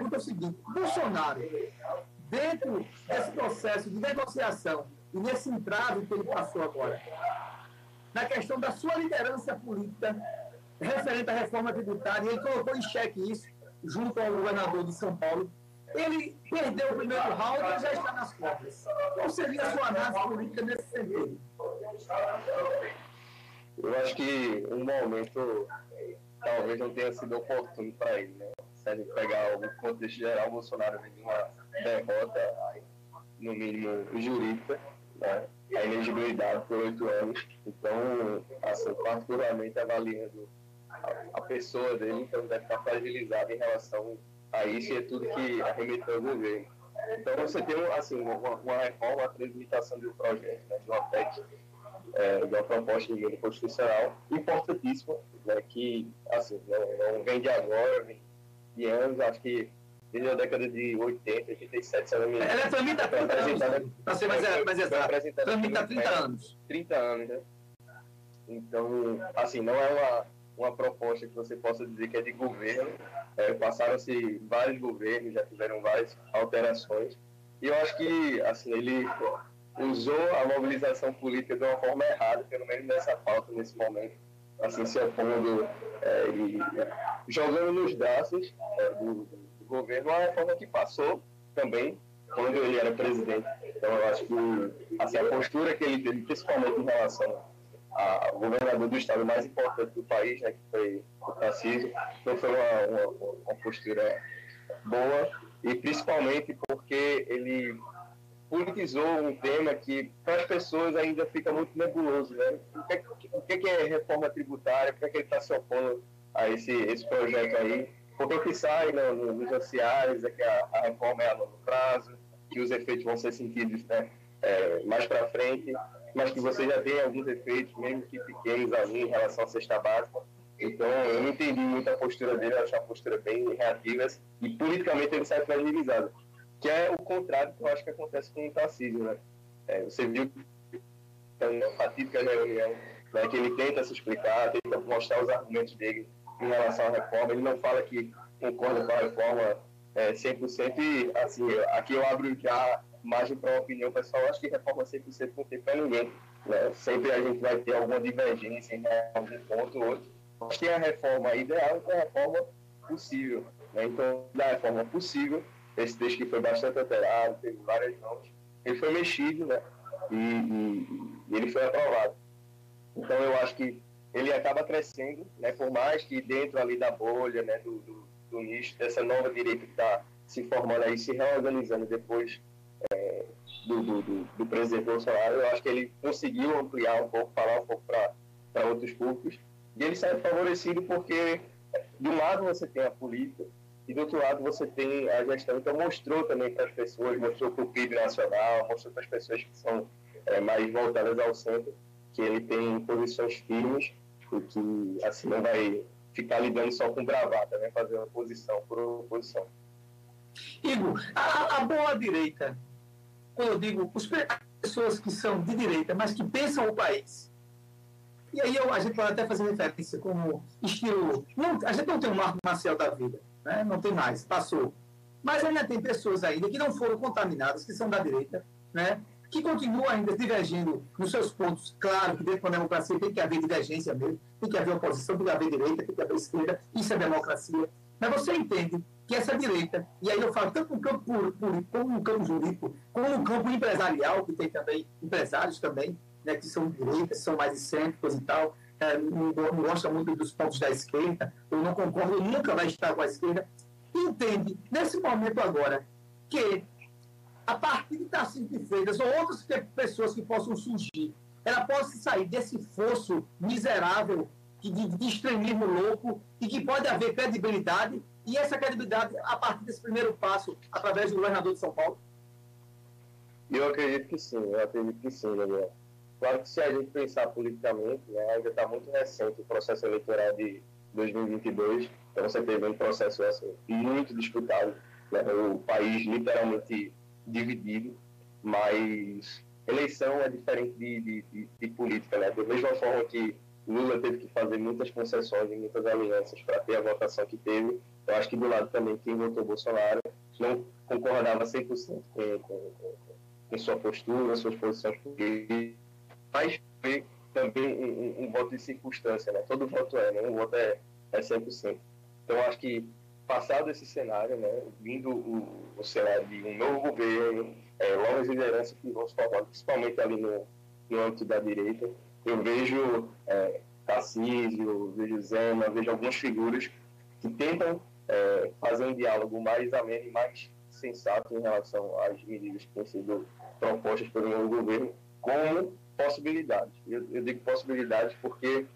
pergunta é o seguinte: Bolsonaro, dentro desse processo de negociação e nesse entrave que ele passou agora, na questão da sua liderança política referente à reforma tributária, ele colocou em xeque isso, junto ao governador de São Paulo. Ele perdeu o primeiro round e já está nas cordas. Qual seria a sua análise política nesse sentido? Eu acho que um momento talvez não tenha sido oportuno para ele, né? Se a gente pegar o contexto geral, o Bolsonaro vem de uma derrota, no mínimo jurídica, né? a elegibilidade por oito anos. Então, assim, particularmente avaliando a, a, pessoa dele, então deve estar fragilizado em relação a isso e é tudo que arremeteu o governo. Então, você tem assim, uma, uma reforma, a transmitação de um projeto, né, de uma PEC, é, de uma proposta de lei constitucional importantíssima, né, que assim, não, não vem de agora, vem de anos, acho que desde a década de 80, 87, se não me engano. Ela tramita há 30 anos, para ser mais, mais exato. Tramita há 30 anos. 30 anos, né? Então, assim, não é uma, uma proposta que você possa dizer que é de governo. É, Passaram-se vários governos, já tiveram várias alterações. E eu acho que, assim, ele usou a mobilização política de uma forma errada, pelo menos nessa pauta, nesse momento, assim, se opondo é, e jogando nos braços é, do, do, governo uma reforma que passou também quando ele era presidente. Então, eu acho que assim, a postura que ele teve, principalmente em relação ao governador do estado mais importante do país, né, que foi o Tarcísio, então foi uma, uma, uma postura boa e principalmente porque ele politizou um tema que para as pessoas ainda fica muito nebuloso, né? O que, o que é reforma tributária? Por que, é que ele está se opondo a esse, esse projeto aí? Porque o que sai no, nos noticiários é que a, a, reforma é a longo prazo, que os efeitos vão ser sentidos né, é, mais para frente, mas que você já tem alguns efeitos, mesmo que pequenos ali, em relação à cesta básica. Então, eu não entendi muito a postura dele, eu acho uma postura bem reativa e politicamente ele sai fragilizado que é o contrário que eu acho que acontece com o Tarcísio, né? É, você viu a fatídica reunião, né, que ele tenta se explicar, tenta mostrar os argumentos dele em relação à reforma, ele não fala que concorda com a reforma é, 100% e, assim, aqui eu abro já margem para uma opinião pessoal, acho que reforma 100% não tem para ninguém, né? Sempre a gente vai ter alguma divergência em algum ponto ou outro, mas tem a reforma ideal tem a reforma possível, né? Então, da reforma possível, esse texto que foi bastante alterado, teve várias mãos, ele foi mexido, né? E, e, e, ele foi aprovado. Então eu acho que ele acaba crescendo, né? Por mais que dentro ali da bolha, né? Do, do, do nicho dessa nova direita que está se formando aí, se reorganizando depois é, do, do, do, do, presidente Bolsonaro, eu acho que ele conseguiu ampliar um pouco, falar um pouco para outros públicos. E ele sai favorecido porque, de um lado, você tem a política, e do outro lado você tem a gestão, então mostrou também para as pessoas, mostrou para o PIB nacional, mostrou para as pessoas que são é, mais voltadas ao centro, que ele tem posições firmes e que assim não vai ficar lidando só com bravata, né? fazer uma posição por oposição. Igor, a, a boa direita, quando eu digo as pessoas que são de direita, mas que pensam o país, e aí eu, a gente pode até fazer referência como estilo. Não, a gente não tem um Marco Marcial da vida né? não tem mais, passou. Mas ainda tem pessoas ainda que não foram contaminadas, que são da direita, né? que continuam ainda divergindo nos seus pontos. Claro que dentro da democracia tem que haver divergência mesmo, tem que haver oposição, tem que haver direita, tem que haver esquerda, isso é democracia. Mas você entende que essa direita, e aí eu falo tanto no campo político, como no campo jurídico, como no campo empresarial, que tem também empresários também, né, que são direitas, são mais excêntricos e tal, é, não, não gosta muito dos pontos da esquerda, ou não concorda, nunca vai estar com a esquerda, entende, nesse momento agora, que a partir Tarcísio de Freitas ou outras pessoas que possam surgir, ela possa sair desse fosso miserável de, de extremismo louco e que pode haver credibilidade, e essa credibilidade a partir desse primeiro passo, através do governador de São Paulo? Eu acredito que sim, eu acredito que sim, Daniel. Claro que se a gente pensar politicamente, né, ainda está muito recente o processo eleitoral de 2022, então você teve um processo assim, muito disputado, né, o país literalmente dividido, mas eleição é diferente de, de, de, de política, né? Da mesma forma que Lula teve que fazer muitas concessões e muitas alianças para ter a votação que teve, eu acho que do lado também quem votou Bolsonaro não concordava 100% com, com, com, com sua postura, suas posições políticas, mas foi também um, um, um, voto de circunstância, né? Todo voto é, né? Um voto é, é 100%. Então, acho que passado esse cenário, né, vindo o, o cenário de um novo governo, é, novas lideranças que vão se formar, principalmente ali no, no âmbito da direita, eu vejo é, Tarcísio, vejo Zema, vejo algumas figuras que tentam é, fazer um diálogo mais ameno e mais sensato em relação às medidas que têm sido propostas pelo novo governo, como possibilidades. Eu, eu digo possibilidades porque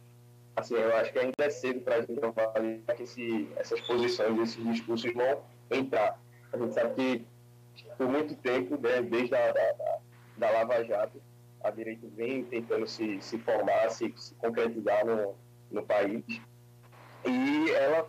assim, eu acho que ainda é cedo para a gente avaliar que esse, essas posições, esses discursos vão entrar. A gente sabe que por muito tempo, né, desde a da, da, Lava Jato, a direita vem tentando se, se formar, se, se concretizar no, no país. E ela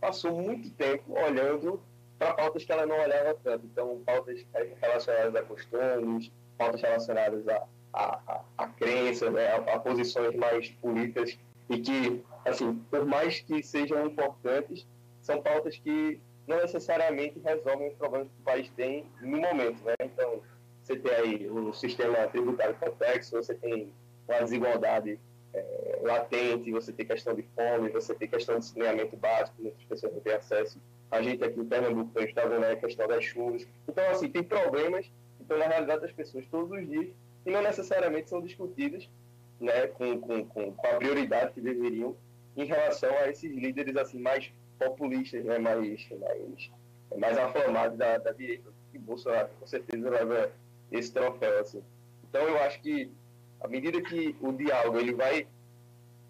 passou muito tempo olhando para pautas que ela não olhava tanto. Então, pautas relacionadas a costumes, pautas relacionadas a, a, a, a crenças, né, a, a, posições mais políticas e que, assim, por mais que sejam importantes, são pautas que não necessariamente resolvem os problemas que o país tem no momento, né? Então, você tem aí um sistema tributário complexo, você tem uma desigualdade é, latente, você tem questão de fome, você tem questão de saneamento básico, muitas pessoas não têm acesso. A gente aqui em Pernambuco está vendo a questão das chuvas. Então, assim, tem problemas que estão na realidade das pessoas todos os dias e não necessariamente são discutidos né, com, com, com, com, a prioridade que deveriam em relação a esses líderes assim mais populistas, né, mais, mais, mais aflamados da, da direita. E Bolsonaro com certeza leva esse troféu. Assim. Então eu acho que à medida que o diálogo ele vai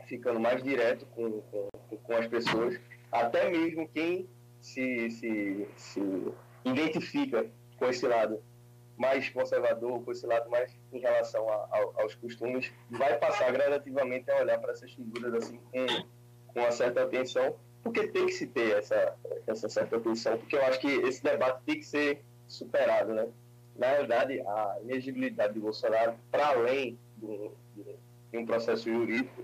ficando mais direto com, com, com as pessoas, até mesmo quem se, se, se identifica com esse lado mais conservador, com esse lado mais em relação a, a, aos costumes, vai passar gradativamente a olhar para essas figuras assim com, com uma certa atenção, porque tem que se ter essa, essa certa atenção, porque eu acho que esse debate tem que ser superado, né? Na verdade, a elegibilidade de Bolsonaro, para além de um processo jurídico,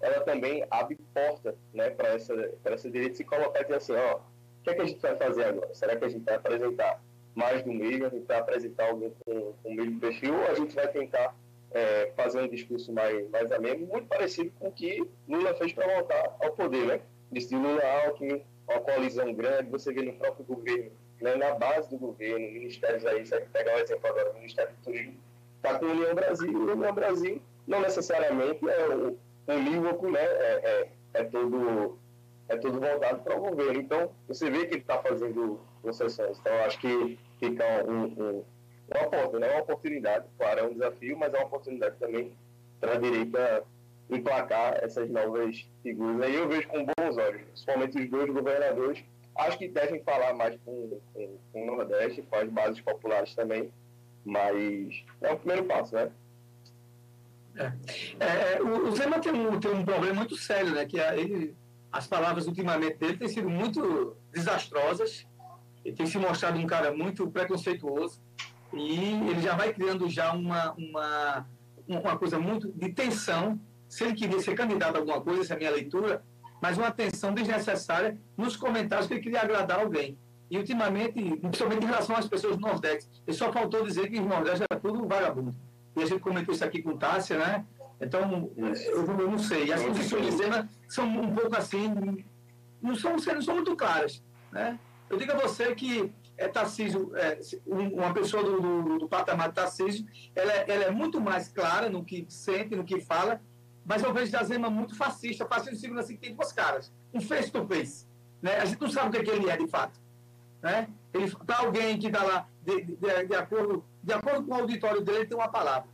ela também abre porta né, para essa, essa direita se colocar e dizer assim, ó, o que, é que a gente vai fazer agora? Será que a gente vai apresentar mais do mesmo, a gente vai apresentar alguém com, com o mesmo perfil, ou a gente vai tentar é, fazer um discurso mais, mais ameno, muito parecido com o que Lula fez para voltar ao poder, né? Disse Lula Alckmin, uma coalizão grande, você vê no próprio governo, né, na base do governo, ministérios aí, você pegar o um exemplo agora, o Ministério do Turismo, está com a União Brasil, e a União Brasil não necessariamente é o, unívoco, né? É, é, é todo é tudo voltado para o governo. Então, você vê que ele está fazendo concessões. Então, acho que fica um, um, uma porta, né? uma oportunidade. Claro, é um desafio, mas é uma oportunidade também para a direita emplacar essas novas figuras. Aí eu vejo com bons olhos, principalmente os dois governadores. Acho que devem falar mais com, com, com o Nordeste, com as bases populares também, mas é o primeiro passo, né? É. É, o, o Zema tem um, tem um problema muito sério, né? Que é, ele as palavras ultimamente dele têm sido muito desastrosas. Ele tem se mostrado um cara muito preconceituoso e ele já vai criando já uma, uma, uma coisa muito de tensão. Se ele queria ser candidato a alguma coisa, essa é a minha leitura, mas uma tensão desnecessária nos comentários que ele queria agradar alguém. E ultimamente, principalmente em relação às pessoas do Nordeste, ele só faltou dizer que o Nordeste era tudo vagabundo. E a gente comentou isso aqui com Tássia, né? Então, eu, eu não sei. As posições de Zema são um pouco assim, não são, não são muito claras. Né? Eu digo a você que é Tarcísio, é, uma pessoa do, do, do patamar de Tarcísio, ela, é, ela é muito mais clara no que sente, no que fala, mas eu vejo da Zema muito fascista, fascista segundo assim, que tem duas caras, um face to face. Né? A gente não sabe o que, é que ele é de fato. Né? Ele, para alguém que está lá, de, de, de, acordo, de acordo com o auditório dele, tem uma palavra.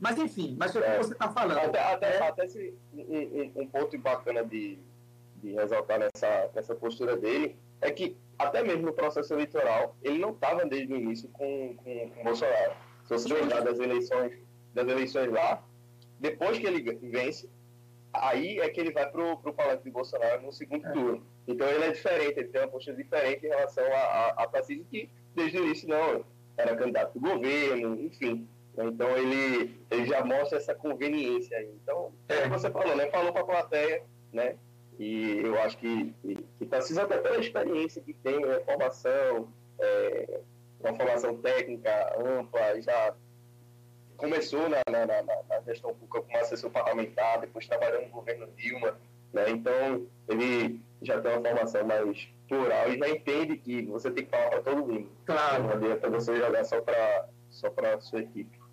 Mas enfim, mas o que é. você está falando. Até, até, é... até se, um, um, ponto bacana de, de ressaltar nessa, nessa postura dele é que até mesmo no processo eleitoral ele não estava desde o início com, com, com Bolsonaro. Se você lembrar das eleições, das eleições lá, depois que ele vence, aí é que ele vai para o palácio de Bolsonaro no segundo é. turno. Então ele é diferente, ele tem uma postura diferente em relação a, a, a Tarcísio, que desde o início não era candidato do governo, enfim. Então ele, ele já mostra essa conveniência aí. Então, é o que você falou, né? Falou para a plateia, né? E eu acho que, que Tarcísio, até pela experiência que tem, a formação, é, uma formação técnica ampla, já começou na, na, na, na gestão pública como assessor parlamentar, depois trabalhou no governo Dilma, né? então ele já tem uma formação mais plural e já entende que você tem que falar para todo mundo. Claro. Não adianta você jogar só para só sua equipe.